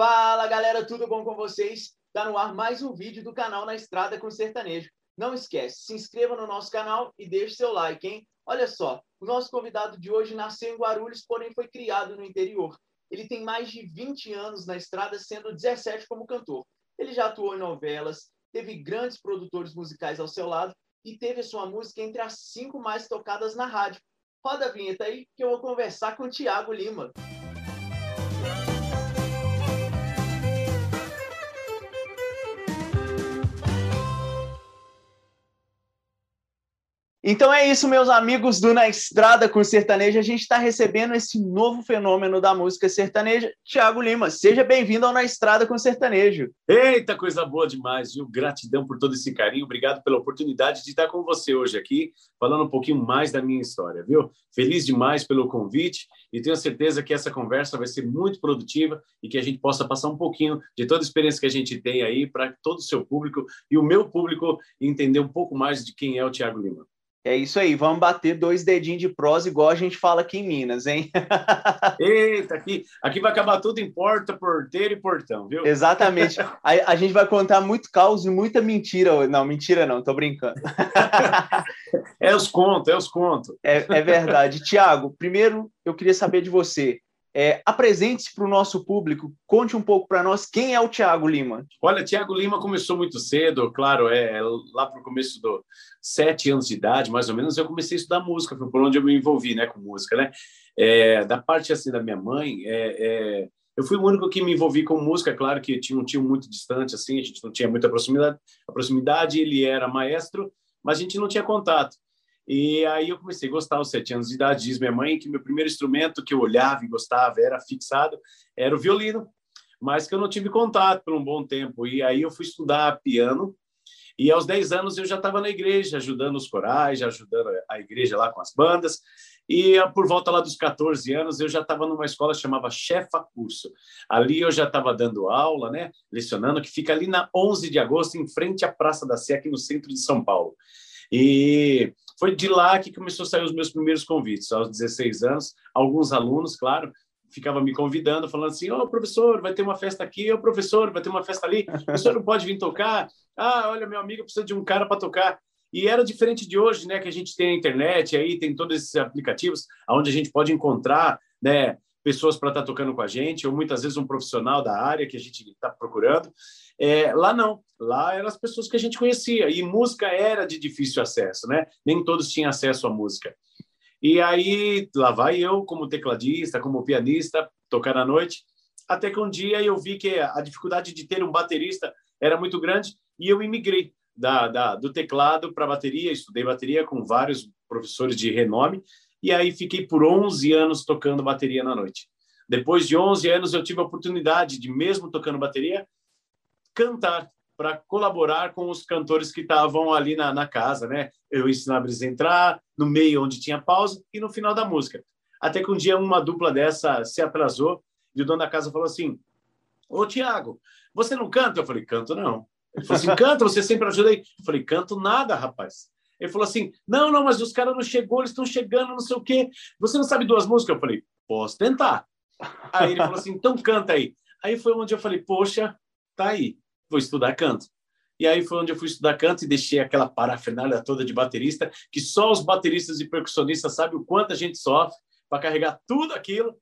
Fala galera, tudo bom com vocês? Tá no ar mais um vídeo do canal Na Estrada com Sertanejo. Não esquece, se inscreva no nosso canal e deixe seu like, hein? Olha só, o nosso convidado de hoje nasceu em Guarulhos, porém foi criado no interior. Ele tem mais de 20 anos na estrada, sendo 17 como cantor. Ele já atuou em novelas, teve grandes produtores musicais ao seu lado e teve sua música entre as cinco mais tocadas na rádio. Roda a vinheta aí que eu vou conversar com o Tiago Lima. Então é isso, meus amigos do Na Estrada com Sertanejo. A gente está recebendo esse novo fenômeno da música sertaneja, Tiago Lima. Seja bem-vindo ao Na Estrada com Sertanejo. Eita, coisa boa demais, viu? Gratidão por todo esse carinho. Obrigado pela oportunidade de estar com você hoje aqui, falando um pouquinho mais da minha história, viu? Feliz demais pelo convite e tenho certeza que essa conversa vai ser muito produtiva e que a gente possa passar um pouquinho de toda a experiência que a gente tem aí para todo o seu público e o meu público entender um pouco mais de quem é o Tiago Lima. É isso aí, vamos bater dois dedinhos de prosa, igual a gente fala aqui em Minas, hein? Eita, aqui, aqui vai acabar tudo em porta, porteiro e portão, viu? Exatamente. a, a gente vai contar muito caos e muita mentira. Não, mentira não, tô brincando. é os contos, é os contos. É, é verdade. Tiago, primeiro eu queria saber de você. É, Apresente-se para o nosso público, conte um pouco para nós quem é o Tiago Lima. Olha, Tiago Lima começou muito cedo, claro, é lá para o começo dos sete anos de idade, mais ou menos, eu comecei a estudar música, foi por onde eu me envolvi, né, com música, né? É, da parte assim da minha mãe, é, é, eu fui o único que me envolvi com música, claro que tinha um tio muito distante, assim, a gente não tinha muita proximidade, a proximidade, ele era maestro, mas a gente não tinha contato. E aí eu comecei a gostar aos sete anos de idade. Diz minha mãe que meu primeiro instrumento que eu olhava e gostava era fixado, era o violino, mas que eu não tive contato por um bom tempo. E aí eu fui estudar piano. E aos 10 anos eu já estava na igreja, ajudando os corais, ajudando a igreja lá com as bandas. E por volta lá dos 14 anos eu já estava numa escola chamava Chefa Curso. Ali eu já estava dando aula, né, lecionando, que fica ali na 11 de agosto, em frente à Praça da Sé, aqui no centro de São Paulo. E foi de lá que começou a sair os meus primeiros convites, aos 16 anos. Alguns alunos, claro, ficavam me convidando, falando assim: Ô, oh, professor, vai ter uma festa aqui, ô, oh, professor, vai ter uma festa ali, o professor não pode vir tocar? Ah, olha, meu amigo precisa de um cara para tocar. E era diferente de hoje, né, que a gente tem a internet, aí tem todos esses aplicativos onde a gente pode encontrar, né, pessoas para estar tá tocando com a gente, ou muitas vezes um profissional da área que a gente está procurando. É, lá não, lá eram as pessoas que a gente conhecia, e música era de difícil acesso, né? Nem todos tinham acesso à música. E aí, lá vai eu, como tecladista, como pianista, tocar à noite, até que um dia eu vi que a dificuldade de ter um baterista era muito grande, e eu imigrei da, da do teclado para bateria, estudei bateria com vários professores de renome, e aí fiquei por 11 anos tocando bateria na noite. Depois de 11 anos, eu tive a oportunidade de, mesmo tocando bateria, cantar para colaborar com os cantores que estavam ali na, na casa, né? Eu ensinava eles a entrar no meio onde tinha pausa e no final da música. Até que um dia uma dupla dessa se atrasou e o dono da casa falou assim: Ô Tiago, você não canta? Eu falei: Canto não. Ele falou assim: Canta, você sempre ajuda aí. Eu falei: Canto nada, rapaz. Ele falou assim: não, não, mas os caras não chegou, eles estão chegando, não sei o quê. Você não sabe duas músicas? Eu falei: posso tentar. Aí ele falou assim: então canta aí. Aí foi onde eu falei: poxa, tá aí, vou estudar canto. E aí foi onde eu fui estudar canto e deixei aquela parafernália toda de baterista, que só os bateristas e percussionistas sabem o quanto a gente sofre para carregar tudo aquilo.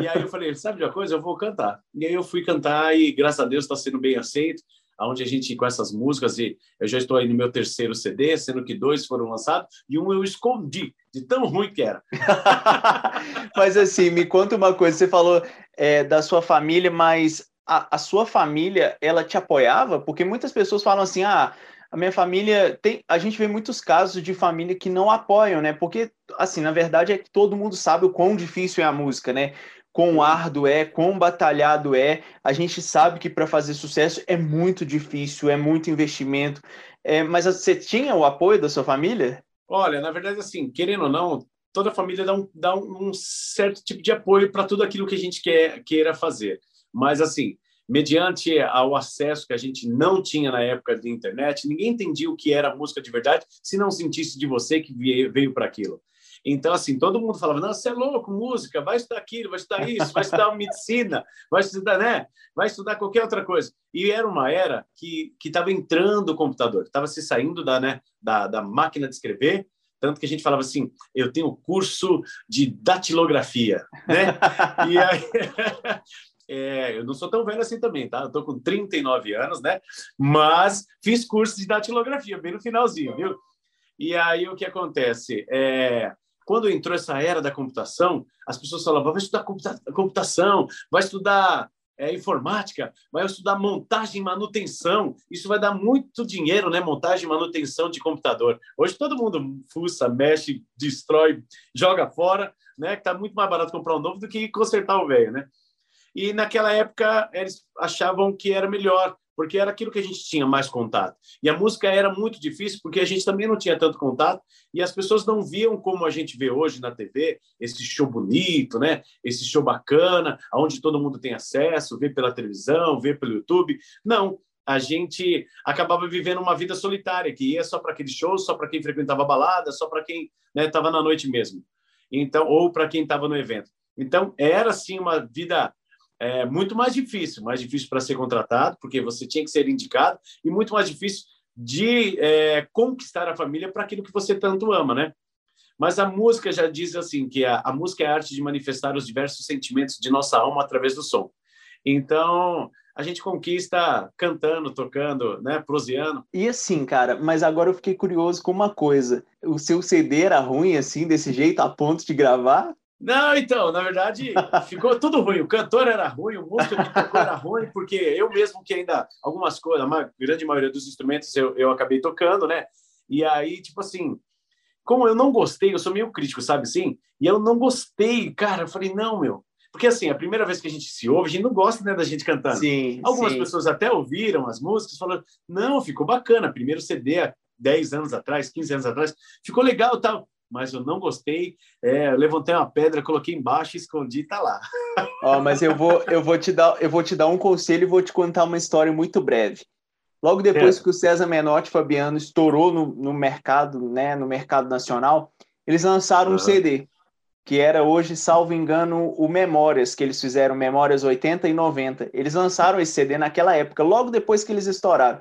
E aí eu falei, sabe de uma coisa? Eu vou cantar. E aí eu fui cantar e, graças a Deus, está sendo bem aceito onde a gente, com essas músicas, e eu já estou aí no meu terceiro CD, sendo que dois foram lançados, e um eu escondi, de tão ruim que era. mas assim, me conta uma coisa, você falou é, da sua família, mas a, a, sua família, ela te apoiava? Porque muitas pessoas falam assim, ah, a minha família tem, a gente vê muitos casos de família que não apoiam, né? Porque assim, na verdade é que todo mundo sabe o quão difícil é a música, né? Quão árduo é, quão batalhado é. A gente sabe que para fazer sucesso é muito difícil, é muito investimento. É, mas você tinha o apoio da sua família? Olha, na verdade, assim, querendo ou não, toda família dá um, dá um certo tipo de apoio para tudo aquilo que a gente quer, queira fazer. Mas, assim, mediante ao acesso que a gente não tinha na época de internet, ninguém entendia o que era música de verdade se não sentisse de você que veio, veio para aquilo. Então, assim, todo mundo falava, não, você é louco, música, vai estudar aquilo, vai estudar isso, vai estudar medicina, vai estudar, né? Vai estudar qualquer outra coisa. E era uma era que estava entrando o computador, estava se saindo da, né, da, da máquina de escrever, tanto que a gente falava assim, eu tenho curso de datilografia, né? e aí... É, eu não sou tão velho assim também, tá? Eu tô com 39 anos, né? Mas fiz curso de datilografia, bem no finalzinho, viu? E aí o que acontece? É, quando entrou essa era da computação, as pessoas falavam, vai estudar computação, vai estudar é, informática, vai estudar montagem e manutenção. Isso vai dar muito dinheiro, né? Montagem e manutenção de computador. Hoje todo mundo fuça, mexe, destrói, joga fora, né? Que tá muito mais barato comprar um novo do que consertar o velho, né? E naquela época eles achavam que era melhor, porque era aquilo que a gente tinha mais contato. E a música era muito difícil, porque a gente também não tinha tanto contato, e as pessoas não viam como a gente vê hoje na TV, esse show bonito, né? esse show bacana, onde todo mundo tem acesso, vê pela televisão, vê pelo YouTube. Não, a gente acabava vivendo uma vida solitária, que ia só para aquele show, só para quem frequentava balada, só para quem estava né, na noite mesmo. Então, ou para quem estava no evento. Então, era sim uma vida é muito mais difícil, mais difícil para ser contratado, porque você tinha que ser indicado, e muito mais difícil de é, conquistar a família para aquilo que você tanto ama, né? Mas a música já diz assim que a, a música é a arte de manifestar os diversos sentimentos de nossa alma através do som. Então, a gente conquista cantando, tocando, né, proseando. E assim, cara, mas agora eu fiquei curioso com uma coisa. O seu CD era ruim assim, desse jeito, a ponto de gravar? Não, então, na verdade, ficou tudo ruim. O cantor era ruim, o músico que tocou era ruim, porque eu mesmo que ainda algumas coisas, a grande maioria dos instrumentos eu, eu acabei tocando, né? E aí, tipo assim, como eu não gostei, eu sou meio crítico, sabe assim? E eu não gostei, cara, eu falei, não, meu. Porque assim, a primeira vez que a gente se ouve, a gente não gosta né, da gente cantando. Sim, Algumas sim. pessoas até ouviram as músicas, falando, não, ficou bacana. Primeiro CD há 10 anos atrás, 15 anos atrás, ficou legal tal mas eu não gostei. É, levantei uma pedra, coloquei embaixo, escondi, tá lá. Ó, mas eu vou, eu vou te dar, eu vou te dar um conselho e vou te contar uma história muito breve. Logo depois é. que o César Menotti Fabiano estourou no, no mercado, né, no mercado nacional, eles lançaram uhum. um CD que era hoje, salvo engano, o Memórias, que eles fizeram Memórias 80 e 90. Eles lançaram esse CD naquela época, logo depois que eles estouraram.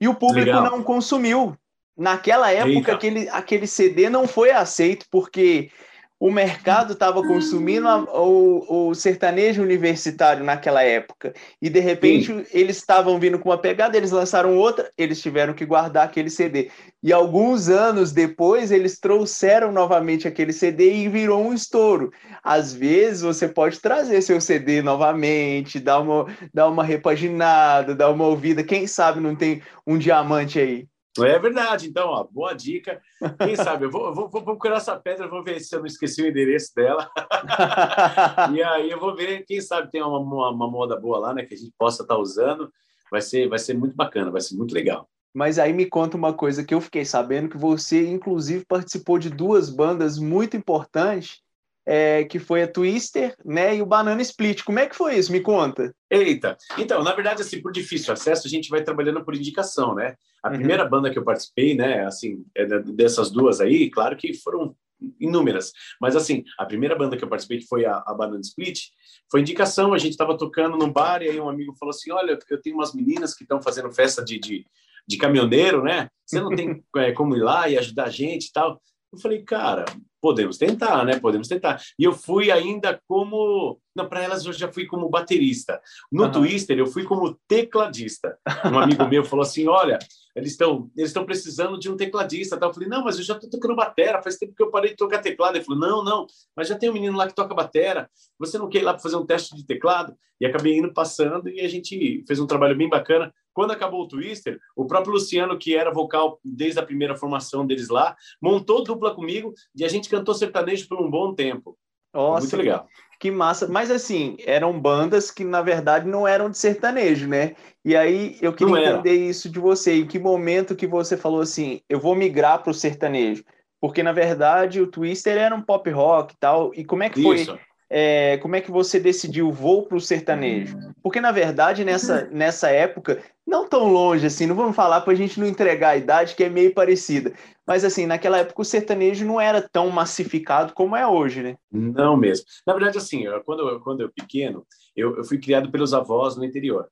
E o público Legal. não consumiu, Naquela época, aquele, aquele CD não foi aceito porque o mercado estava consumindo a, o, o, sertanejo universitário naquela época. E de repente Sim. eles estavam vindo com uma pegada, eles lançaram outra, eles tiveram que guardar aquele CD. E alguns anos depois eles trouxeram novamente aquele CD e virou um estouro. Às vezes você pode trazer seu CD novamente, dar uma, dar uma repaginada, dar uma ouvida. Quem sabe não tem um diamante aí. É verdade, então, ó, boa dica. Quem sabe, eu vou, vou, vou, procurar essa pedra, vou ver se eu não esqueci o endereço dela. e aí eu vou ver, quem sabe tem uma, uma, uma, moda boa lá, né, que a gente possa estar tá usando. Vai ser, vai ser muito bacana, vai ser muito legal. Mas aí me conta uma coisa que eu fiquei sabendo que você, inclusive, participou de duas bandas muito importantes é, que foi a Twister, né, e o Banana Split. Como é que foi isso? Me conta. Eita, então, na verdade, assim, por difícil acesso, a gente vai trabalhando por indicação, né? A uhum. primeira banda que eu participei, né, assim, é dessas duas aí, claro que foram inúmeras, mas assim, a primeira banda que eu participei, que foi a, a Banana Split, foi indicação, a gente estava tocando num bar e aí um amigo falou assim, olha, eu tenho umas meninas que estão fazendo festa de, de, de caminhoneiro, né? Você não tem é, como ir lá e ajudar a gente e tal? Eu falei, cara, podemos tentar, né? Podemos tentar. E eu fui ainda como. Não, para elas eu já fui como baterista. No uhum. Twister, eu fui como tecladista. Um amigo meu falou assim: olha, eles estão eles estão precisando de um tecladista. Tal. Eu falei, não, mas eu já estou tocando batera, faz tempo que eu parei de tocar teclado. Ele falou, não, não, mas já tem um menino lá que toca batera. Você não quer ir lá para fazer um teste de teclado? E acabei indo passando e a gente fez um trabalho bem bacana. Quando acabou o Twister, o próprio Luciano, que era vocal desde a primeira formação deles lá, montou dupla comigo e a gente cantou sertanejo por um bom tempo. Nossa, muito legal. Que massa. Mas assim, eram bandas que na verdade não eram de sertanejo, né? E aí eu queria entender isso de você. Em que momento que você falou assim, eu vou migrar para o sertanejo? Porque na verdade o Twister era um pop rock e tal. E como é que foi? Isso é, como é que você decidiu vou para o sertanejo? Porque, na verdade, nessa, nessa época, não tão longe assim, não vamos falar para a gente não entregar a idade, que é meio parecida. Mas assim, naquela época o sertanejo não era tão massificado como é hoje, né? Não mesmo. Na verdade, assim, quando eu, quando eu pequeno, eu, eu fui criado pelos avós no interior.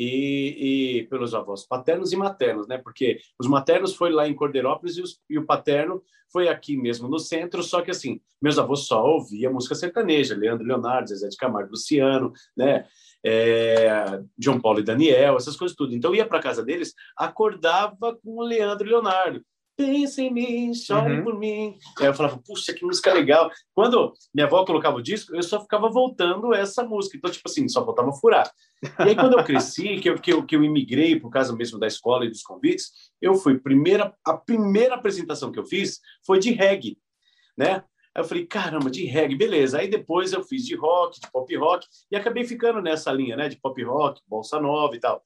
E, e, pelos avós paternos e maternos, né? Porque os maternos foi lá em Cordeirópolis e, os, e, o paterno foi aqui mesmo no centro. Só que assim, meus avós só ouviam música sertaneja, Leandro Leonardo, Zezé de Camargo, Luciano, né? é, João Paulo e Daniel, essas coisas tudo. Então ia para casa deles, acordava com o Leandro Leonardo. Pensa em mim, chore uhum. por mim. Aí eu falava, puxa, que música legal. Quando minha avó colocava o disco, eu só ficava voltando essa música. Então, tipo assim, só faltava furar. E aí, quando eu cresci, que eu, que eu, que eu imigrei por causa mesmo da escola e dos convites, eu fui, primeira, a primeira apresentação que eu fiz foi de reggae, né? Aí eu falei, caramba, de reggae, beleza. Aí depois eu fiz de rock, de pop rock, e acabei ficando nessa linha, né? De pop rock, bolsa nova e tal.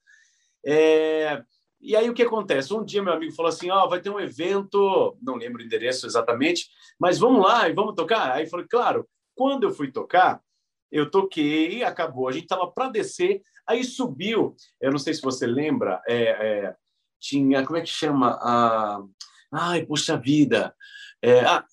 É... E aí o que acontece? Um dia meu amigo falou assim, ó, oh, vai ter um evento, não lembro o endereço exatamente, mas vamos lá e vamos tocar? Aí falei, claro. Quando eu fui tocar, eu toquei, acabou, a gente estava para descer, aí subiu, eu não sei se você lembra, é, é, tinha, como é que chama? Ah, ai, puxa vida, é, ah,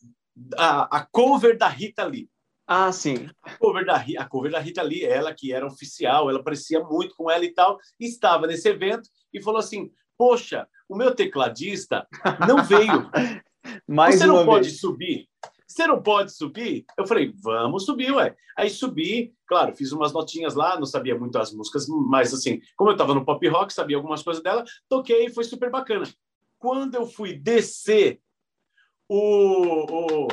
a, a cover da Rita Lee. Ah, sim. A cover, da, a cover da Rita Lee, ela que era oficial, ela parecia muito com ela e tal, estava nesse evento e falou assim: Poxa, o meu tecladista não veio. Mais Você não pode vez. subir? Você não pode subir? Eu falei, vamos subir, ué. Aí subi, claro, fiz umas notinhas lá, não sabia muito as músicas, mas assim, como eu estava no pop rock, sabia algumas coisas dela, toquei e foi super bacana. Quando eu fui descer o, o,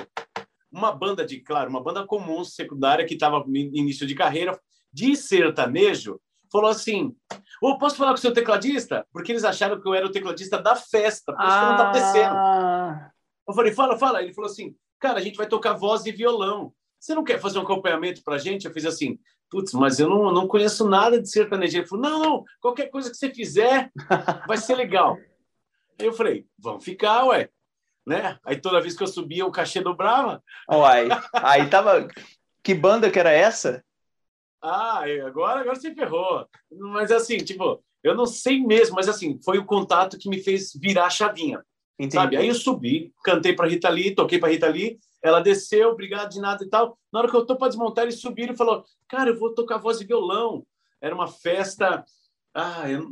uma banda de, claro, uma banda comum, secundária, que estava no início de carreira, de sertanejo, falou assim: oh, posso falar com o seu tecladista? Porque eles acharam que eu era o tecladista da festa, por isso ah... que não estava descendo. Eu falei: fala, fala. Ele falou assim: cara, a gente vai tocar voz e violão. Você não quer fazer um acompanhamento para a gente? Eu fiz assim: putz, mas eu não, não conheço nada de sertanejo. Ele falou: não, não, qualquer coisa que você fizer vai ser legal. Aí eu falei: vamos ficar, ué né? Aí toda vez que eu subia, o cachê dobrava. Uai, aí tava. Que banda que era essa? Ah, agora, agora você ferrou. Mas assim, tipo, eu não sei mesmo, mas assim, foi o contato que me fez virar a chavinha. Entendi. Sabe? Aí eu subi, cantei para Rita Lee, toquei para Rita Lee, ela desceu, obrigado de nada e tal. Na hora que eu tô para desmontar, eles subiram e falou: "Cara, eu vou tocar voz e violão". Era uma festa, ah, eu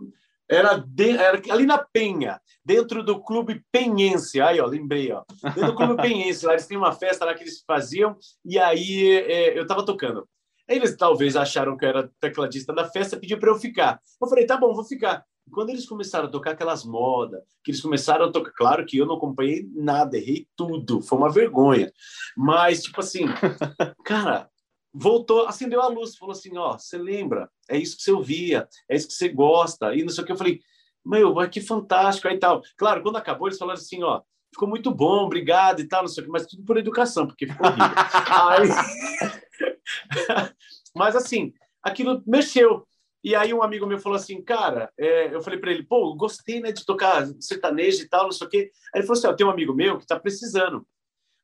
era, de, era, ali na Penha, dentro do Clube Penhense. Aí, ó, lembrei, ó. Dentro do Clube Penhense, lá eles têm uma festa lá que eles faziam, e aí é, eu estava tocando. Eles talvez acharam que eu era tecladista da festa, pediu para eu ficar. Eu falei, tá bom, vou ficar. E quando eles começaram a tocar aquelas modas, que eles começaram a tocar, claro que eu não acompanhei nada, errei tudo, foi uma vergonha. Mas, tipo assim, cara, voltou, acendeu a luz, falou assim, ó, você lembra? É isso que você ouvia, é isso que você gosta. E não sei o que, eu falei, meu, que fantástico, aí tal. Claro, quando acabou, eles falaram assim, ó, ficou muito bom, obrigado e tal, não sei o que, mas tudo por educação, porque ficou horrível. aí... mas assim, aquilo mexeu. E aí um amigo meu falou assim, cara, é... eu falei para ele, pô, gostei, né, de tocar sertanejo e tal, não sei o quê. Aí ele falou assim, ó, tem um amigo meu que tá precisando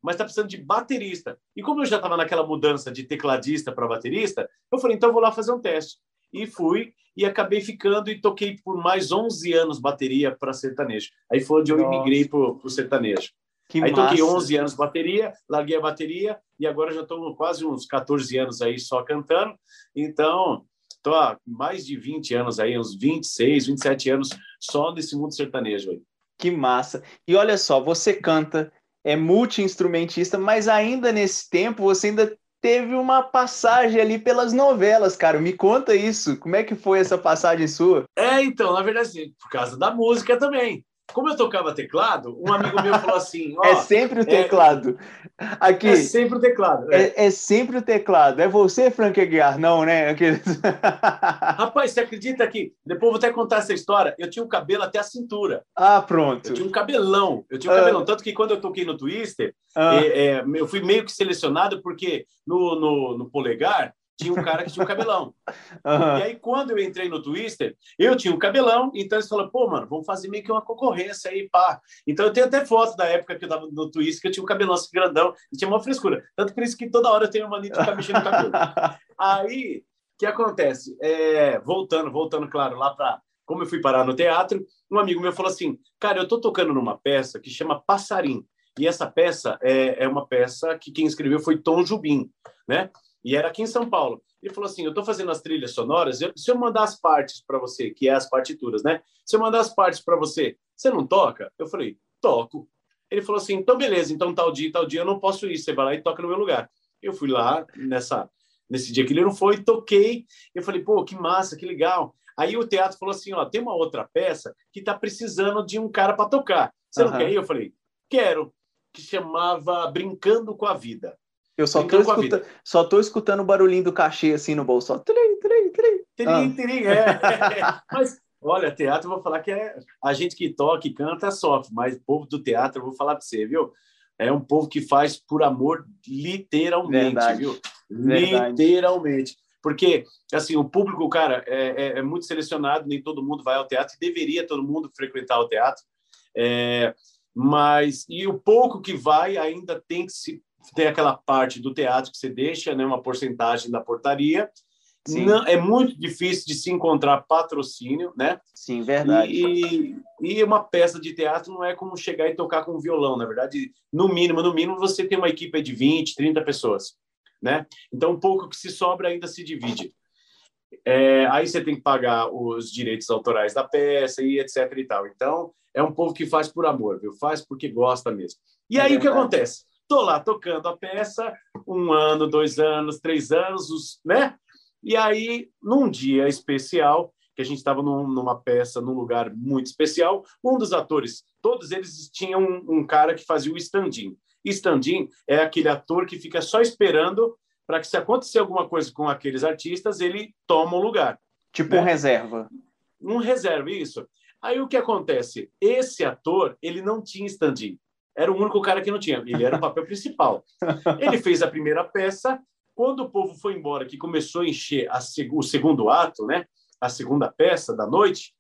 mas está precisando de baterista. E como eu já estava naquela mudança de tecladista para baterista, eu falei, então eu vou lá fazer um teste. E fui, e acabei ficando e toquei por mais 11 anos bateria para sertanejo. Aí foi onde eu Nossa. imigrei para o sertanejo. Que aí massa. toquei 11 anos bateria, larguei a bateria e agora já estou quase uns 14 anos aí só cantando. Então, estou há mais de 20 anos aí, uns 26, 27 anos só nesse mundo sertanejo aí. Que massa. E olha só, você canta, é multi-instrumentista, mas ainda nesse tempo você ainda teve uma passagem ali pelas novelas, cara. Me conta isso. Como é que foi essa passagem sua? É, então, na verdade, por causa da música também. Como eu tocava teclado, um amigo meu falou assim: É sempre o é, teclado. É, Aqui, é sempre o teclado. É. é. é sempre o teclado. É você, Frank Aguiar, não, né? Aqueles... Rapaz, você acredita que. Depois eu vou até contar essa história. Eu tinha um cabelo até a cintura. Ah, pronto. Eu tinha um cabelão. Eu tinha um ah. cabelão. Tanto que quando eu toquei no Twister, ah. É, eu fui meio que selecionado porque no, no, no polegar tinha um cara que tinha um cabelão. Uhum. E aí, quando eu entrei no Twister, eu tinha um cabelão, então eles falaram, pô, mano, vamos fazer meio que uma concorrência aí, pá. Então eu tenho até foto da época que eu tava no Twister, que eu tinha um cabelão assim grandão, e tinha uma frescura. Tanto por isso que toda hora eu tenho uma mania de ficar mexendo no cabelo. aí, o que acontece? É, voltando, voltando, claro, lá para como eu fui parar no teatro, um amigo meu falou assim, cara, eu estou tocando numa peça que chama Passarim, e essa peça é, é uma peça que quem escreveu foi Tom Jubim, né? E era aqui em São Paulo. Ele falou assim: Eu estou fazendo as trilhas sonoras, eu, se eu mandar as partes para você, que é as partituras, né? Se eu mandar as partes para você, você não toca? Eu falei: Toco. Ele falou assim: Então, beleza, então tal dia, tal dia eu não posso ir, você vai lá e toca no meu lugar. Eu fui lá nessa, nesse dia que ele não foi, toquei. Eu falei: Pô, que massa, que legal. Aí o teatro falou assim: Ó, tem uma outra peça que está precisando de um cara para tocar. Você uhum. não quer ir? Eu falei: Quero. Que chamava Brincando com a Vida. Eu só tô, escuta... só tô escutando o barulhinho do cachê assim no bolso. Trim, trim, trim. Trim, ah. trim, é. mas, olha, teatro, eu vou falar que é a gente que toca e canta sofre, mas o povo do teatro, eu vou falar para você, viu? É um povo que faz por amor, literalmente, Verdade. viu? Verdade. Literalmente. Porque, assim, o público, cara, é, é, é, muito selecionado, nem todo mundo vai ao teatro, deveria todo mundo frequentar o teatro. É, mas, e o pouco que vai ainda tem que se tem aquela parte do teatro que você deixa, né, uma porcentagem da portaria. Não, é muito difícil de se encontrar patrocínio, né? Sim, verdade. E, e uma peça de teatro não é como chegar e tocar com um violão, na verdade, no mínimo, no mínimo você tem uma equipe de 20, 30 pessoas, né? Então, um pouco que se sobra ainda se divide. É, aí você tem que pagar os direitos autorais da peça e etc e tal. Então, é um povo que faz por amor, viu? Faz porque gosta mesmo. E é aí verdade. o que acontece? Estou lá tocando a peça, um ano, dois anos, três anos, né? E aí, num dia especial, que a gente estava num, numa peça, num lugar muito especial, um dos atores, todos eles tinham um, um cara que fazia o stand-in. Stand-in é aquele ator que fica só esperando para que, se acontecer alguma coisa com aqueles artistas, ele toma o lugar. Tipo né? um reserva. Um reserva, isso. Aí o que acontece? Esse ator, ele não tinha stand-in era o único cara que não tinha. Ele era o papel principal. Ele fez a primeira peça. Quando o povo foi embora, que começou a encher a seg o segundo ato, né? A segunda peça da noite,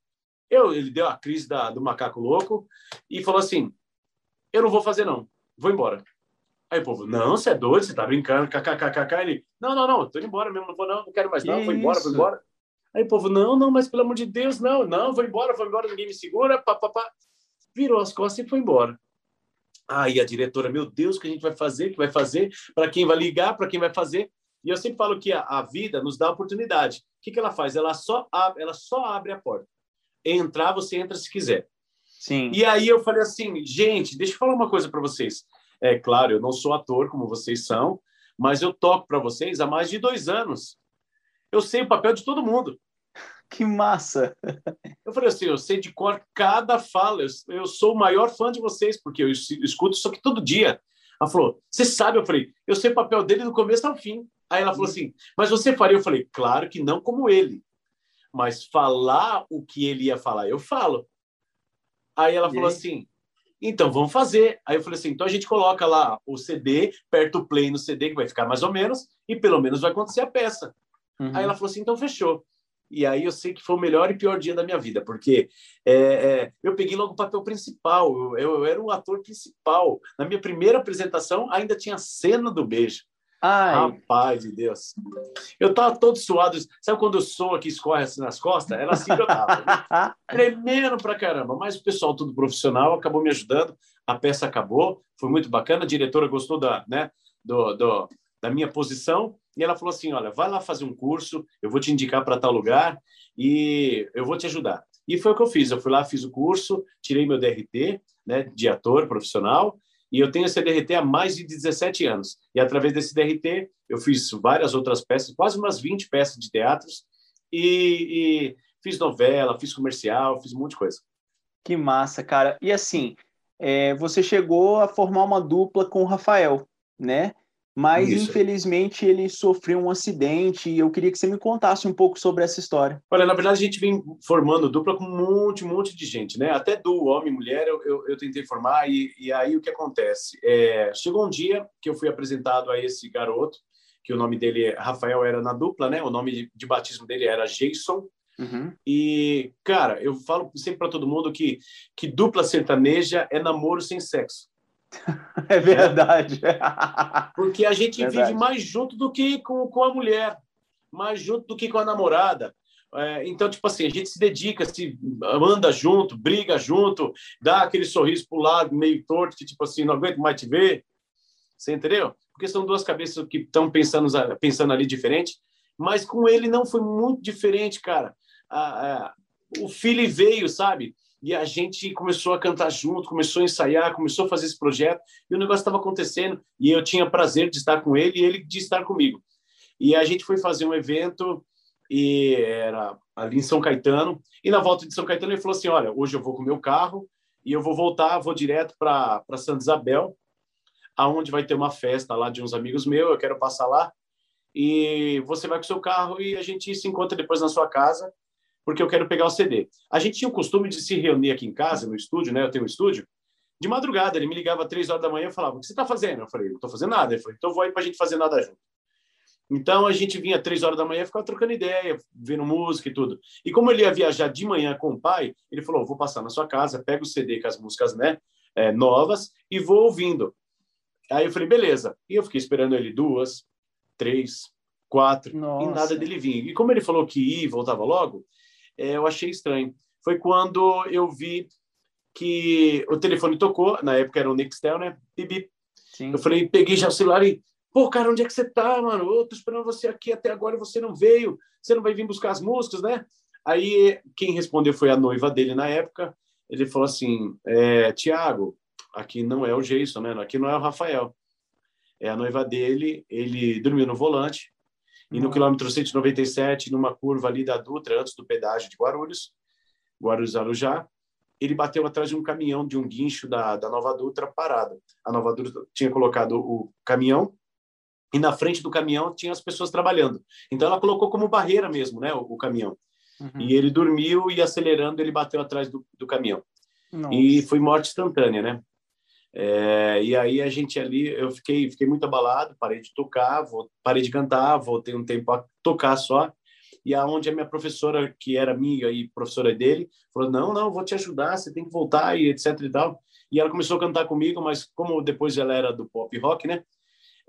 eu, ele deu a crise da, do macaco louco e falou assim: Eu não vou fazer, não. Vou embora. Aí o povo, não, você é doido, você tá brincando, kkkk. Ele, não, não, não, tô indo embora mesmo, não vou, não, não quero mais, não, que vou embora, vou embora. Aí o povo, não, não, mas pelo amor de Deus, não, não, vou embora, vou embora, ninguém me segura, papapá. Virou as costas e foi embora. Aí a diretora, meu Deus, o que a gente vai fazer? O que vai fazer? Para quem vai ligar? Para quem vai fazer? E eu sempre falo que a, a vida nos dá oportunidade. O que, que ela faz? Ela só, abre, ela só abre a porta. Entrar, você entra se quiser. Sim. E aí eu falei assim, gente, deixa eu falar uma coisa para vocês. É claro, eu não sou ator como vocês são, mas eu toco para vocês há mais de dois anos. Eu sei o papel de todo mundo. Que massa! Eu falei assim, eu sei de cor cada fala, eu, eu sou o maior fã de vocês, porque eu escuto isso aqui todo dia. Ela falou, você sabe? Eu falei, eu sei o papel dele do começo ao fim. Aí ela falou assim, mas você faria? Eu falei, claro que não como ele. Mas falar o que ele ia falar, eu falo. Aí ela falou assim, então vamos fazer. Aí eu falei assim, então a gente coloca lá o CD, perto o play no CD, que vai ficar mais ou menos, e pelo menos vai acontecer a peça. Uhum. Aí ela falou assim, então fechou. E aí eu sei que foi o melhor e pior dia da minha vida, porque é, é, eu peguei logo o papel principal, eu, eu, era o ator principal. Na minha primeira apresentação ainda tinha a cena do beijo. Ai. Rapaz de Deus. Eu tava todo suado. Sabe quando o som aqui escorre assim nas costas? Era assim que eu tava. Tremendo pra caramba. Mas o pessoal tudo profissional acabou me ajudando. A peça acabou. Foi muito bacana. A diretora gostou da, né, do, do da minha posição e ela falou assim: olha, vai lá fazer um curso, eu vou te indicar para tal lugar e eu vou te ajudar. E foi o que eu fiz. Eu fui lá, fiz o curso, tirei meu DRT, né, de ator profissional, e eu tenho esse DRT há mais de 17 anos. E através desse DRT, eu fiz várias outras peças, quase umas 20 peças de teatros, e, e fiz novela, fiz comercial, fiz um monte de coisa. Que massa, cara. E assim, é, você chegou a formar uma dupla com o Rafael, né? Mas Isso. infelizmente ele sofreu um acidente e eu queria que você me contasse um pouco sobre essa história. Olha, na verdade a gente vem formando dupla com um monte, um monte de gente, né? Até do homem e mulher eu, eu, eu tentei formar e, e, aí o que acontece? É, chegou um dia que eu fui apresentado a esse garoto, que o nome dele, Rafael, era na dupla, né? O nome de, de batismo dele era Jason. Uhum. E, cara, eu falo sempre para todo mundo que, que dupla sertaneja é namoro sem sexo. É verdade. Porque a gente verdade. vive mais junto do que com, com a mulher, mais junto do que com a namorada. É, então, tipo assim, a gente se dedica, se anda junto, briga junto, dá aquele sorriso pro lado, meio torto, que tipo assim, não aguento mais te ver. Você entendeu? Porque são duas cabeças que estão pensando, pensando ali diferente. Mas com ele não foi muito diferente, cara. o filho veio, sabe? E a gente começou a cantar junto, começou a ensaiar, começou a fazer esse projeto. E o negócio estava acontecendo. E eu tinha prazer de estar com ele e ele de estar comigo. E a gente foi fazer um evento e era ali em São Caetano. E na volta de São Caetano ele falou assim: Olha, hoje eu vou com o meu carro e eu vou voltar, vou direto para Santa Isabel aonde vai ter uma festa lá de uns amigos meus, eu quero passar lá, e você vai com o seu carro e a gente se encontra depois na sua casa, porque eu quero pegar o CD. A gente tinha o costume de se reunir aqui em casa, no estúdio, né? Eu tenho um estúdio. De madrugada, ele me ligava três horas da manhã e falava: O que você está fazendo? Eu falei: Não estou fazendo nada. Ele falou: Então vou aí para a gente fazer nada junto. Então a gente vinha três horas da manhã, ficava trocando ideia, vendo música e tudo. E como ele ia viajar de manhã com o pai, ele falou: Vou passar na sua casa, pego o CD com as músicas né, é, novas e vou ouvindo. Aí eu falei, beleza. E eu fiquei esperando ele duas, três, quatro, Nossa. e nada dele vir. E como ele falou que ia e voltava logo, é, eu achei estranho. Foi quando eu vi que o telefone tocou, na época era o Nextel, né? Bibi. Eu falei, peguei já o celular e, pô, cara, onde é que você tá, mano? Eu tô esperando você aqui até agora, você não veio, você não vai vir buscar as músicas, né? Aí quem respondeu foi a noiva dele na época. Ele falou assim: é, Tiago, aqui não é o Jason, né? Aqui não é o Rafael. É a noiva dele, ele dormiu no volante e no quilômetro 197, numa curva ali da Dutra, antes do pedágio de Guarulhos, Guarulhos-Arujá, ele bateu atrás de um caminhão, de um guincho da, da Nova Dutra parado. A Nova Dutra tinha colocado o caminhão e na frente do caminhão tinha as pessoas trabalhando. Então ela colocou como barreira mesmo, né, o, o caminhão. Uhum. E ele dormiu e acelerando ele bateu atrás do, do caminhão. Nossa. E foi morte instantânea, né? É, e aí a gente ali, eu fiquei, fiquei muito abalado, parei de tocar, vou, parei de cantar, voltei um tempo a tocar só. E aonde a minha professora, que era minha e professora dele, falou: "Não, não, vou te ajudar, você tem que voltar e etc e tal". E ela começou a cantar comigo, mas como depois ela era do pop rock, né?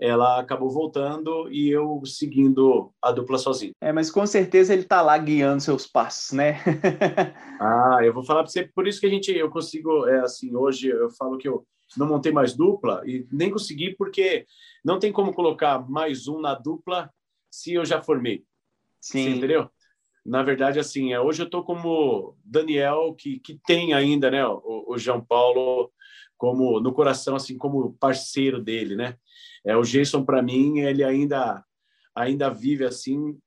Ela acabou voltando e eu seguindo a dupla sozinho. É, mas com certeza ele tá lá guiando seus passos, né? ah, eu vou falar para você, por isso que a gente eu consigo é assim, hoje eu falo que eu não montei mais dupla e nem consegui porque não tem como colocar mais um na dupla se eu já formei. Sim. Você entendeu? Na verdade, assim, é, hoje eu estou como Daniel, que, que tem ainda, né, o, o João Paulo como no coração, assim, como parceiro dele, né? É, o Jason, para mim, ele ainda ainda vive assim,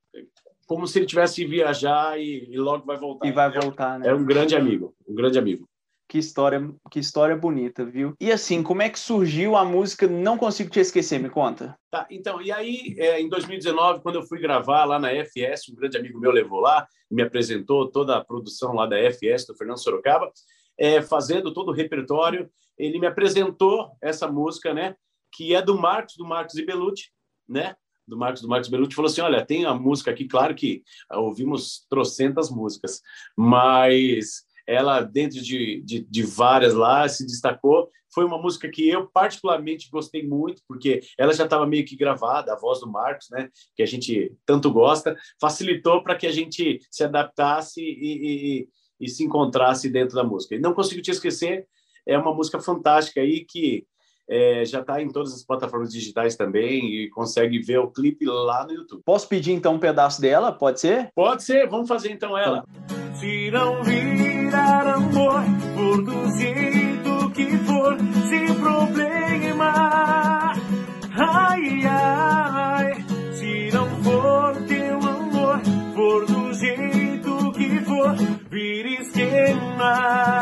como se ele tivesse viajar e, e logo vai voltar. E vai voltar, né? É um grande amigo, um grande amigo. Que história, que história bonita, viu? E assim, como é que surgiu a música Não Consigo Te Esquecer? Me conta. Tá, então, e aí, é, em 2019, quando eu fui gravar lá na FS, um grande amigo meu levou lá, me apresentou toda a produção lá da FS, do Fernando Sorocaba, é, fazendo todo o repertório. Ele me apresentou essa música, né? Que é do Marcos, do Marcos e né? do Marcos do Marcos Belucci falou assim olha tem a música aqui claro que ouvimos trocentas músicas mas ela, dentro de, de, de, várias lá, se destacou. Foi uma música que eu particularmente gostei muito, porque ela já estava meio que gravada, a voz do Marcos, né, que a gente tanto gosta, facilitou para que a gente se adaptasse e, e, e, se encontrasse dentro da música. E Não Consigo Te Esquecer é uma música fantástica aí que é, já está em todas as plataformas digitais também e consegue ver o clipe lá no YouTube. Posso pedir então um pedaço dela? Pode ser? Pode ser, vamos fazer então ela. Se não virar amor, por do jeito que for, sem problema. Ai, ai, se não for teu amor, for do jeito que for, vira esquema.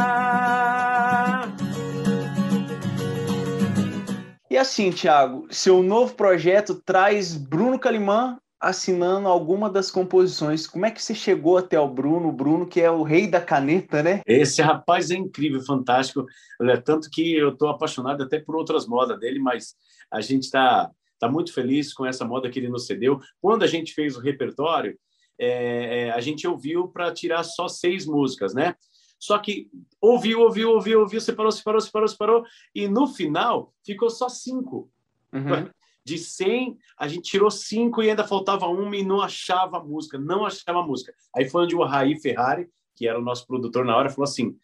E assim, Thiago, seu novo projeto traz Bruno Calimã assinando alguma das composições. Como é que você chegou até o Bruno? O Bruno, que é o rei da caneta, né? Esse rapaz é incrível, fantástico. Olha, tanto que eu estou apaixonado até por outras modas dele, mas a gente está tá muito feliz com essa moda que ele nos cedeu. Quando a gente fez o repertório, é, é, a gente ouviu para tirar só seis músicas, né? Só que ouviu, ouviu, ouviu, ouviu, separou, separou, separou, separou, e no final ficou só cinco. Uhum. De 100, a gente tirou cinco e ainda faltava uma e não achava a música, não achava a música. Aí foi onde o Raí Ferrari, que era o nosso produtor na hora, falou assim: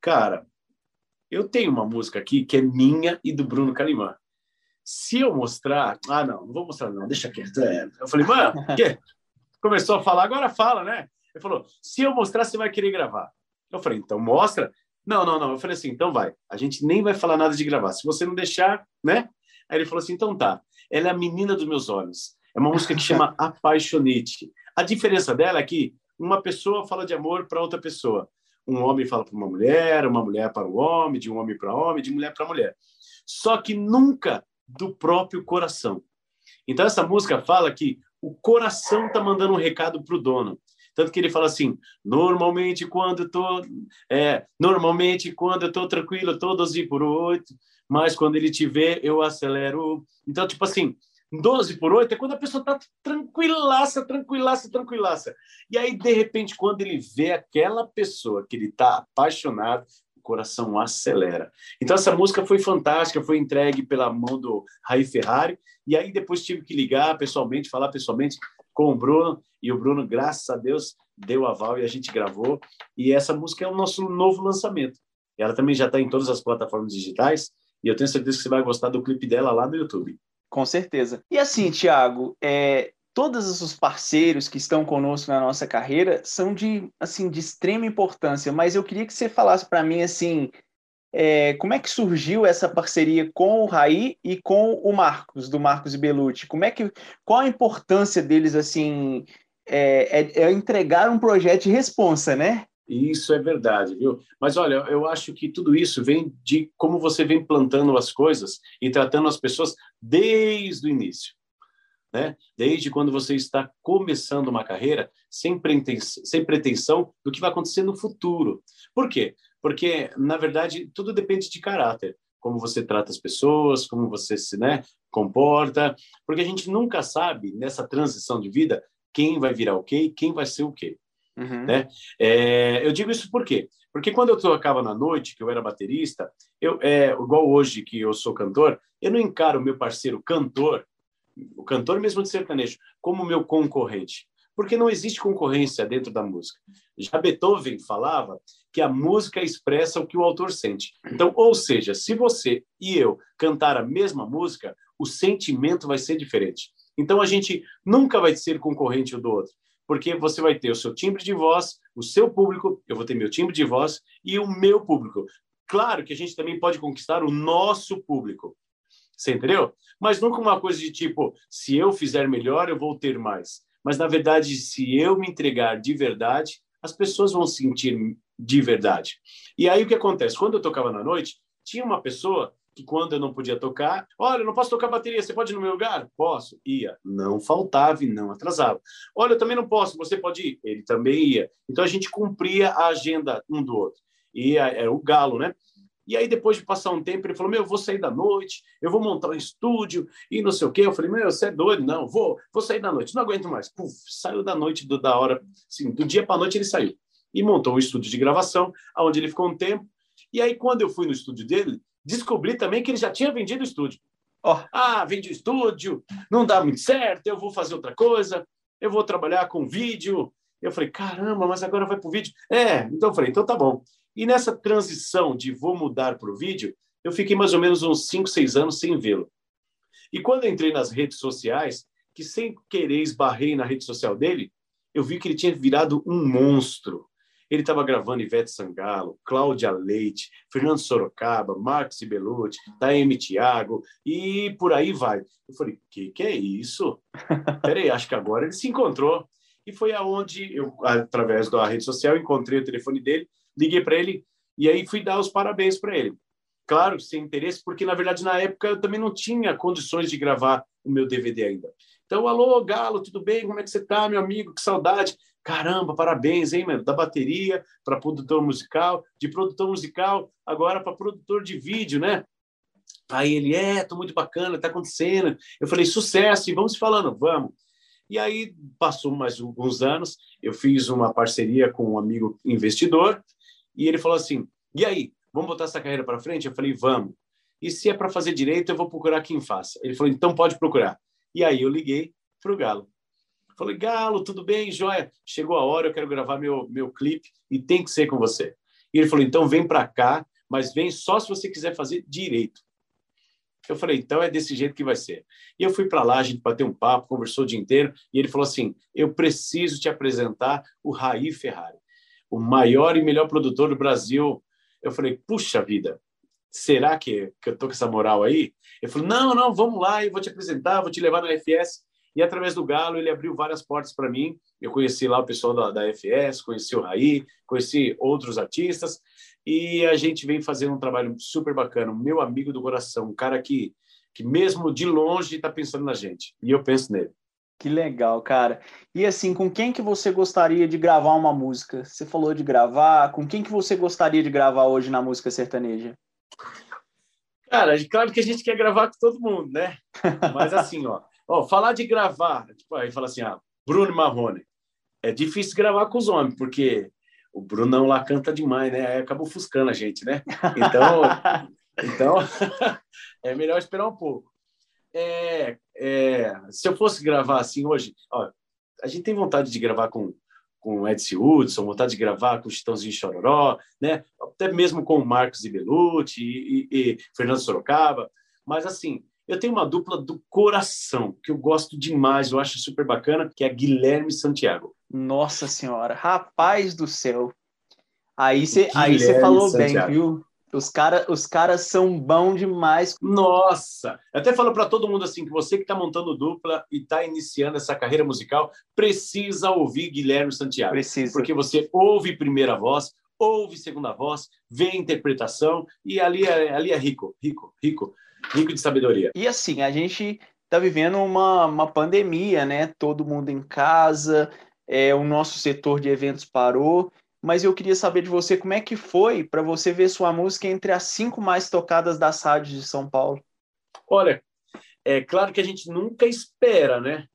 Cara, eu tenho uma música aqui que é minha e do Bruno Calimã. Se eu mostrar. Ah, não, não vou mostrar, não, deixa quieto. É. Eu falei, mano, que? começou a falar, agora fala, né? Ele falou: se eu mostrar, você vai querer gravar. Eu falei, então mostra. Não, não, não. Eu falei assim, então vai. A gente nem vai falar nada de gravar. Se você não deixar, né? Aí ele falou assim, então tá. Ela é a menina dos meus olhos. É uma música que chama Apaixonite. A diferença dela é que uma pessoa fala de amor para outra pessoa. Um homem fala para uma mulher, uma mulher para um homem, de um homem para homem, de mulher para mulher. Só que nunca do próprio coração. Então essa música fala que o coração está mandando um recado para o dono. Tanto que ele fala assim: normalmente quando eu tô, é, normalmente quando eu tô tranquilo, tô 12 por 8, mas quando ele te vê, eu acelero. Então, tipo assim, 12 por 8 é quando a pessoa tá tranquilaça, tranquilaça, tranquilaça. E aí, de repente, quando ele vê aquela pessoa que ele tá apaixonado, o coração acelera. Então, essa música foi fantástica, foi entregue pela mão do Rai Ferrari, e aí depois tive que ligar pessoalmente, falar pessoalmente com o Bruno, e o Bruno, graças a Deus, deu aval e a gente gravou. E essa música é o nosso novo lançamento. Ela também já está em todas as plataformas digitais, e eu tenho certeza que você vai gostar do clipe dela lá no YouTube. Com certeza. E assim, Thiago, é, todos os parceiros que estão conosco na nossa carreira são de, assim, de extrema importância, mas eu queria que você falasse para mim, assim, é, como é que surgiu essa parceria com o Raí e com o Marcos, do Marcos e Belucci? Como é que, qual a importância deles, assim, é, é, é entregar um projeto de responsa, né? Isso é verdade, viu? Mas olha, eu acho que tudo isso vem de como você vem plantando as coisas e tratando as pessoas desde o início. Né? Desde quando você está começando uma carreira sem pretensão, sem pretensão do que vai acontecer no futuro. Por quê? porque na verdade tudo depende de caráter, como você trata as pessoas, como você se né, comporta, porque a gente nunca sabe nessa transição de vida quem vai virar o quê e quem vai ser o quê. Uhum. Né? É, eu digo isso por quê? Porque quando eu tocava na noite, que eu era baterista, eu, é, igual hoje que eu sou cantor, eu não encaro o meu parceiro cantor, o cantor mesmo de sertanejo, como meu concorrente porque não existe concorrência dentro da música. Já Beethoven falava que a música expressa o que o autor sente. Então, ou seja, se você e eu cantar a mesma música, o sentimento vai ser diferente. Então, a gente nunca vai ser concorrente um do outro, porque você vai ter o seu timbre de voz, o seu público, eu vou ter meu timbre de voz e o meu público. Claro que a gente também pode conquistar o nosso público. Você entendeu? Mas nunca uma coisa de tipo, se eu fizer melhor, eu vou ter mais. Mas, na verdade, se eu me entregar de verdade, as pessoas vão sentir de verdade. E aí o que acontece? Quando eu tocava na noite, tinha uma pessoa que quando eu não podia tocar, olha, eu não posso tocar bateria, você pode ir no meu lugar? Posso. Ia. Não faltava e não atrasava. Olha, eu também não posso, você pode ir? Ele também ia. Então a gente cumpria a agenda um do outro. E é o galo, né? E aí, depois de passar um tempo, ele falou: Meu, eu vou sair da noite, eu vou montar um estúdio e não sei o quê. Eu falei: Meu, você é doido? Não, vou, vou sair da noite, não aguento mais. Puf, saiu da noite, do, da hora, assim, do dia para a noite ele saiu. E montou um estúdio de gravação, onde ele ficou um tempo. E aí, quando eu fui no estúdio dele, descobri também que ele já tinha vendido o estúdio. Oh. Ah, vendi o estúdio, não dá muito certo, eu vou fazer outra coisa, eu vou trabalhar com vídeo. Eu falei, caramba, mas agora vai para o vídeo. É, então eu falei, então tá bom. E nessa transição de vou mudar para o vídeo, eu fiquei mais ou menos uns 5, 6 anos sem vê-lo. E quando entrei nas redes sociais, que sem querer esbarrei na rede social dele, eu vi que ele tinha virado um monstro. Ele estava gravando Ivete Sangalo, Cláudia Leite, Fernando Sorocaba, Marcos Belucci, Taeme Thiago e por aí vai. Eu falei, que que é isso? Peraí, acho que agora ele se encontrou. E foi aonde eu, através da rede social, encontrei o telefone dele liguei para ele e aí fui dar os parabéns para ele. Claro, sem interesse, porque na verdade na época eu também não tinha condições de gravar o meu DVD ainda. Então, alô, Galo, tudo bem? Como é que você tá, meu amigo? Que saudade. Caramba, parabéns, hein, mano? Da bateria para produtor musical, de produtor musical agora para produtor de vídeo, né? Aí ele, é, tô muito bacana, tá acontecendo. Eu falei, sucesso, e vamos falando, vamos. E aí passou mais alguns anos, eu fiz uma parceria com um amigo investidor, e ele falou assim: e aí, vamos botar essa carreira para frente? Eu falei: vamos. e se é para fazer direito, eu vou procurar quem faça. Ele falou, então pode procurar. E aí eu liguei para o Galo. Falei, Galo, tudo bem, joia? Chegou a hora, eu quero gravar meu, meu clipe e tem que ser com você. E ele falou, então vem para cá, mas vem só se você quiser fazer direito. Eu falei, então é desse jeito que vai ser. E eu fui para lá, a gente bateu um papo, conversou o dia inteiro, e ele falou assim: eu preciso te apresentar o Raí Ferrari, o maior e melhor produtor do Brasil. Eu falei, puxa vida, será que, que eu tô com essa moral aí? Ele falou, não, não, vamos lá, eu vou te apresentar, vou te levar na FS. E através do Galo, ele abriu várias portas para mim. Eu conheci lá o pessoal da, da FS, conheci o Raí, conheci outros artistas. E a gente vem fazendo um trabalho super bacana. Meu amigo do coração, um cara que, que mesmo de longe está pensando na gente. E eu penso nele. Que legal, cara. E assim, com quem que você gostaria de gravar uma música? Você falou de gravar. Com quem que você gostaria de gravar hoje na música sertaneja? Cara, claro que a gente quer gravar com todo mundo, né? Mas assim, ó, ó falar de gravar, tipo, aí fala assim, ah, Bruno Marrone. É difícil gravar com os homens, porque o Brunão lá canta demais, né? Aí acaba ofuscando a gente, né? Então, então é melhor esperar um pouco. É, é, se eu fosse gravar assim hoje, ó, a gente tem vontade de gravar com com Edson Hudson, vontade de gravar com o Chitãozinho Chororó, né? até mesmo com o Marcos Ibelucci e, e, e Fernando Sorocaba. Mas, assim, eu tenho uma dupla do coração, que eu gosto demais, eu acho super bacana, que é Guilherme Santiago. Nossa Senhora, rapaz do céu. Aí você aí falou Santiago. bem, viu? Os, cara, os caras são bons demais. Nossa! Eu até falo para todo mundo assim que você que está montando dupla e está iniciando essa carreira musical precisa ouvir Guilherme Santiago. Precisa. Porque você ouve primeira voz, ouve segunda voz, vê interpretação e ali é, ali é rico, rico, rico, rico de sabedoria. E assim, a gente está vivendo uma, uma pandemia, né? Todo mundo em casa, é, o nosso setor de eventos parou mas eu queria saber de você como é que foi para você ver sua música entre as cinco mais tocadas das rádios de São Paulo. Olha, é claro que a gente nunca espera, né?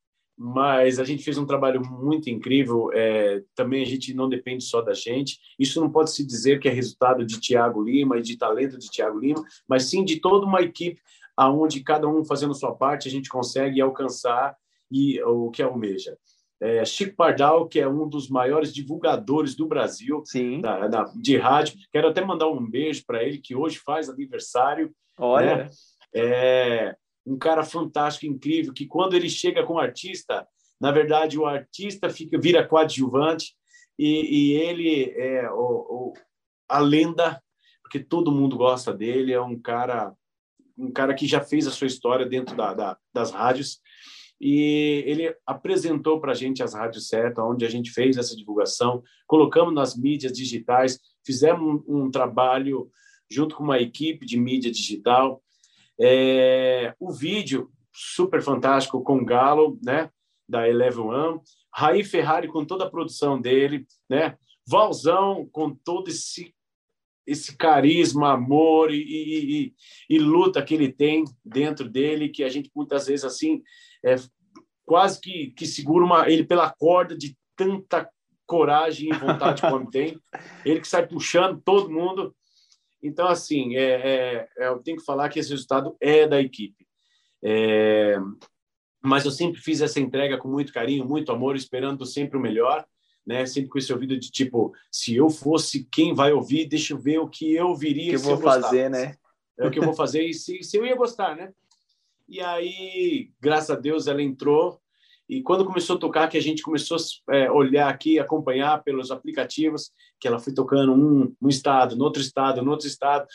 Mas a gente fez um trabalho muito incrível. É, também a gente não depende só da gente. Isso não pode se dizer que é resultado de Tiago Lima e de talento de Tiago Lima, mas sim de toda uma equipe aonde cada um fazendo sua parte a gente consegue alcançar e o que almeja é, Chico Pardal, que é um dos maiores divulgadores do Brasil da, da, de rádio. Quero até mandar um beijo para ele, que hoje faz aniversário. Olha. Né? É um cara fantástico, incrível, que quando ele chega com o artista, na verdade, o artista fica vira coadjuvante e, e ele é o, o, a lenda, porque todo mundo gosta dele. É um cara, um cara que já fez a sua história dentro da, da, das rádios e ele apresentou para a gente as rádios certas, onde a gente fez essa divulgação, colocamos nas mídias digitais, fizemos um, um trabalho junto com uma equipe de mídia digital. É, o vídeo super fantástico com Galo, né, da Eleven One, Raí Ferrari com toda a produção dele, né, Valzão com todo esse esse carisma, amor e, e, e, e, luta que ele tem dentro dele, que a gente muitas vezes assim é, quase que, que segura uma, ele pela corda de tanta coragem e vontade que o homem tem. Ele que sai puxando todo mundo. Então, assim, é, é, é, eu tenho que falar que esse resultado é da equipe. É, mas eu sempre fiz essa entrega com muito carinho, muito amor, esperando sempre o melhor, né? Sempre com esse ouvido de tipo, se eu fosse quem vai ouvir, deixa eu ver o que eu viria. O que eu vou fazer, né? É o que eu vou fazer e se, se eu ia gostar, né? E aí, graças a Deus, ela entrou. E quando começou a tocar, que a gente começou a é, olhar aqui, acompanhar pelos aplicativos, que ela foi tocando um, um estado, no outro estado, no outro estado.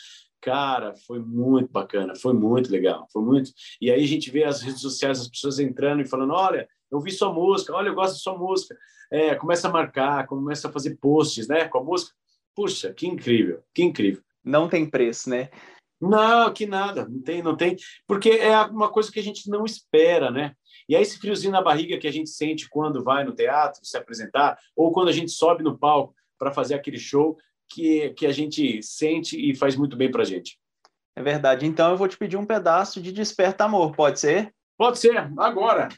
Cara, foi muito bacana, foi muito legal, foi muito. E aí a gente vê as redes sociais, as pessoas entrando e falando: olha, eu vi sua música, olha, eu gosto da sua música. É, começa a marcar, começa a fazer posts, né, com a música. Puxa, que incrível, que incrível. Não tem preço, né? Não, que nada, não tem, não tem, porque é uma coisa que a gente não espera, né? E é esse friozinho na barriga que a gente sente quando vai no teatro se apresentar, ou quando a gente sobe no palco para fazer aquele show que, que a gente sente e faz muito bem para a gente. É verdade. Então eu vou te pedir um pedaço de Desperta Amor, pode ser? Pode ser, agora.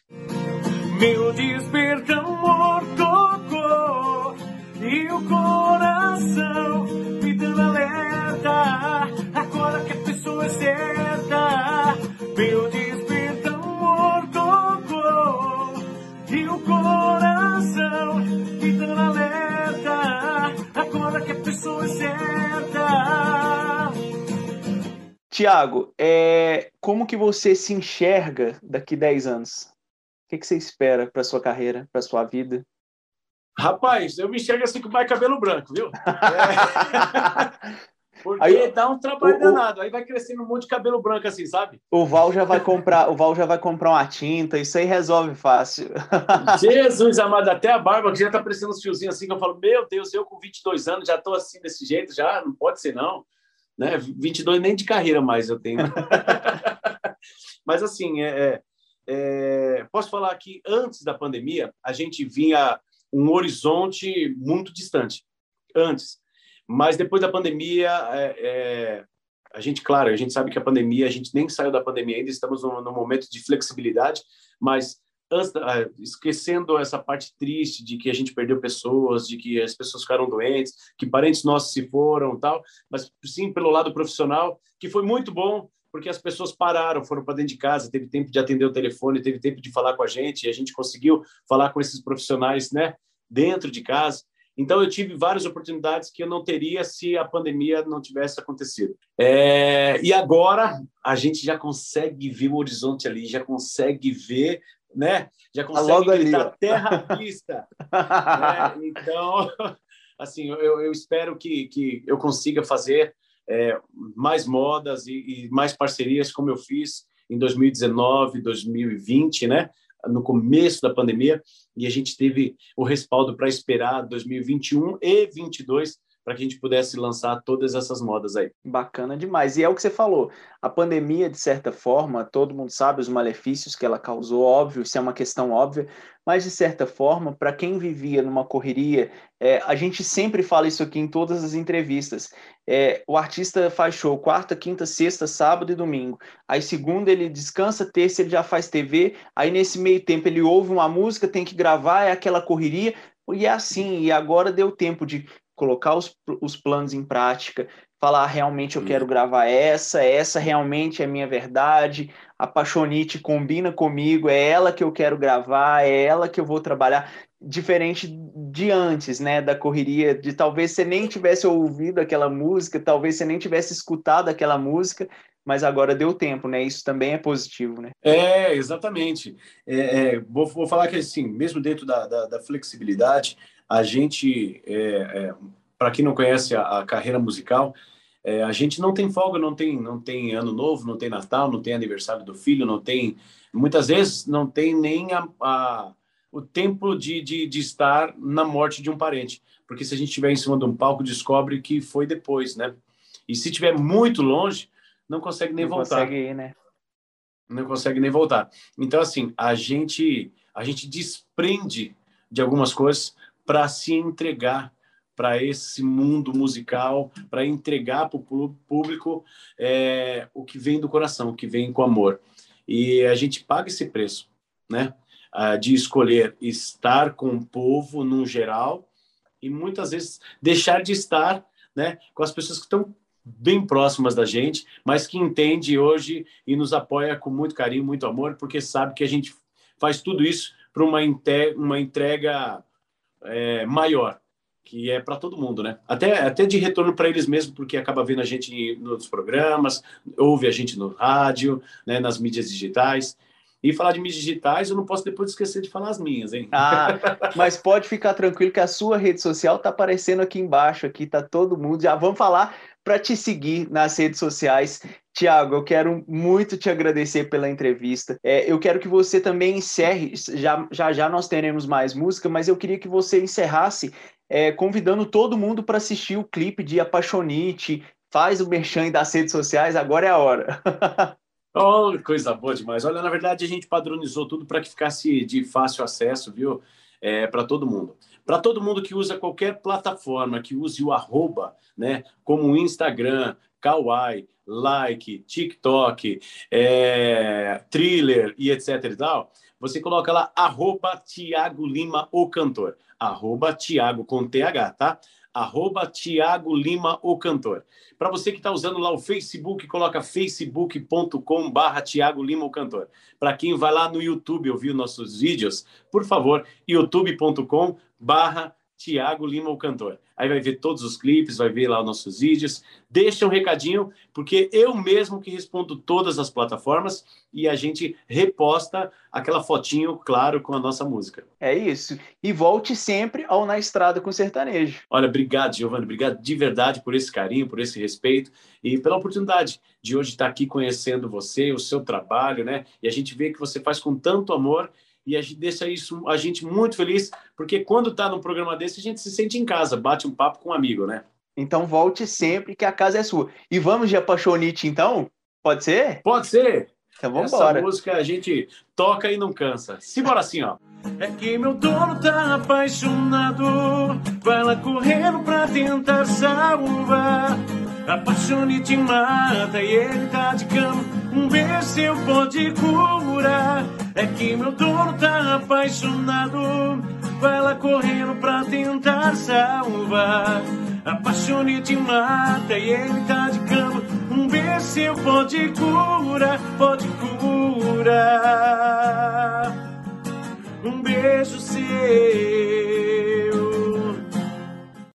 Meu desperta amor tocou e o coração Tiago, é, como que você se enxerga daqui 10 anos? O que, que você espera para sua carreira, para sua vida? Rapaz, eu me enxergo assim com mais cabelo branco, viu? É... Porque aí, dá um trabalho o, danado. Aí vai crescendo um monte de cabelo branco assim, sabe? O Val já vai comprar, o Val já vai comprar uma tinta, isso aí resolve fácil. Jesus amado, até a barba que já tá aparecendo uns fiozinhos assim, que eu falo, meu Deus, eu com 22 anos já tô assim desse jeito, já não pode ser não. Né? 22 nem de carreira mais eu tenho. Mas assim, é, é, é, posso falar que antes da pandemia, a gente vinha um horizonte muito distante. Antes. Mas depois da pandemia, é, é, a gente, claro, a gente sabe que a pandemia, a gente nem saiu da pandemia ainda, estamos num, num momento de flexibilidade, mas esquecendo essa parte triste de que a gente perdeu pessoas, de que as pessoas ficaram doentes, que parentes nossos se foram, tal, mas sim pelo lado profissional, que foi muito bom, porque as pessoas pararam, foram para dentro de casa, teve tempo de atender o telefone, teve tempo de falar com a gente, e a gente conseguiu falar com esses profissionais, né, dentro de casa. Então, eu tive várias oportunidades que eu não teria se a pandemia não tivesse acontecido. É, e agora a gente já consegue ver o horizonte ali, já consegue ver, né? Já tá consegue ver gritar ali, né? Então, assim, eu, eu espero que, que eu consiga fazer é, mais modas e, e mais parcerias como eu fiz em 2019, 2020, né? no começo da pandemia e a gente teve o respaldo para esperar 2021 e 2022 para que a gente pudesse lançar todas essas modas aí. Bacana demais. E é o que você falou. A pandemia, de certa forma, todo mundo sabe os malefícios que ela causou, óbvio, isso é uma questão óbvia, mas de certa forma, para quem vivia numa correria, é, a gente sempre fala isso aqui em todas as entrevistas. É, o artista faz show quarta, quinta, sexta, sábado e domingo. Aí segunda ele descansa, terça ele já faz TV. Aí nesse meio tempo ele ouve uma música, tem que gravar, é aquela correria. E é assim, e agora deu tempo de colocar os, os planos em prática, falar realmente eu quero gravar essa, essa realmente é minha verdade, a Paixonite combina comigo, é ela que eu quero gravar, é ela que eu vou trabalhar, diferente de antes, né, da correria, de talvez você nem tivesse ouvido aquela música, talvez você nem tivesse escutado aquela música, mas agora deu tempo, né? Isso também é positivo, né? É, exatamente. É, é, vou, vou, falar que, assim, mesmo dentro da, da, da flexibilidade, a gente, é, é, para quem não conhece a, a carreira musical, é, a gente não tem folga, não tem, não tem ano novo, não tem Natal, não tem aniversário do filho, não tem. Muitas vezes não tem nem a, a, o tempo de, de, de, estar na morte de um parente. Porque se a gente estiver em cima de um palco, descobre que foi depois, né? E se estiver muito longe, não consegue nem não voltar. Consegue ir, né? Não consegue nem voltar. Então, assim, a gente, a gente desprende de algumas coisas para se entregar para esse mundo musical, para entregar para o público é, o que vem do coração, o que vem com amor. E a gente paga esse preço, né? de escolher estar com o povo no geral e muitas vezes deixar de estar né, com as pessoas que estão bem próximas da gente, mas que entende hoje e nos apoia com muito carinho, muito amor, porque sabe que a gente faz tudo isso para uma, uma entrega é, maior, que é para todo mundo, né? Até, até de retorno para eles mesmos, porque acaba vendo a gente nos programas, ouve a gente no rádio, né, nas mídias digitais. E falar de mídias digitais, eu não posso depois esquecer de falar as minhas, hein? Ah, mas pode ficar tranquilo que a sua rede social tá aparecendo aqui embaixo, aqui tá todo mundo. Já vamos falar para te seguir nas redes sociais. Tiago, eu quero muito te agradecer pela entrevista. É, eu quero que você também encerre, já, já já nós teremos mais música, mas eu queria que você encerrasse é, convidando todo mundo para assistir o clipe de Apaixonite, faz o merchan das redes sociais, agora é a hora. oh, coisa boa demais. Olha, na verdade a gente padronizou tudo para que ficasse de fácil acesso, viu? É, para todo mundo. Para todo mundo que usa qualquer plataforma, que use o arroba, né? Como o Instagram, Kawaii, Like, TikTok, é, Thriller e etc e tal, você coloca lá arroba Tiago Lima, o cantor. Arroba Tiago com TH, tá? Arroba Tiago Lima, o cantor. Para você que está usando lá o Facebook, coloca facebook.com barra Tiago Lima, o cantor. Para quem vai lá no YouTube ouvir nossos vídeos, por favor, youtube.com barra Tiago Lima, o cantor. Aí vai ver todos os clipes, vai ver lá os nossos vídeos. Deixa um recadinho, porque eu mesmo que respondo todas as plataformas e a gente reposta aquela fotinho, claro, com a nossa música. É isso. E volte sempre ao Na Estrada com Sertanejo. Olha, obrigado, Giovanni. Obrigado de verdade por esse carinho, por esse respeito e pela oportunidade de hoje estar aqui conhecendo você, o seu trabalho, né? E a gente vê que você faz com tanto amor e a gente deixa isso a gente muito feliz, porque quando está num programa desse, a gente se sente em casa, bate um papo com um amigo, né? Então volte sempre que a casa é sua. E vamos de Apaixonite, então? Pode ser? Pode ser! Então vamos embora. Essa música a gente toca e não cansa. Simbora assim, ó. É que meu dono tá apaixonado, vai lá correndo pra tentar salvar. Apaixone te mata e ele tá de cama. Um beijo seu pode curar. É que meu dono tá apaixonado. Vai lá correndo pra tentar salvar. Apaixone te mata e ele tá de cama. Um beijo seu pode curar, pode curar. Um beijo seu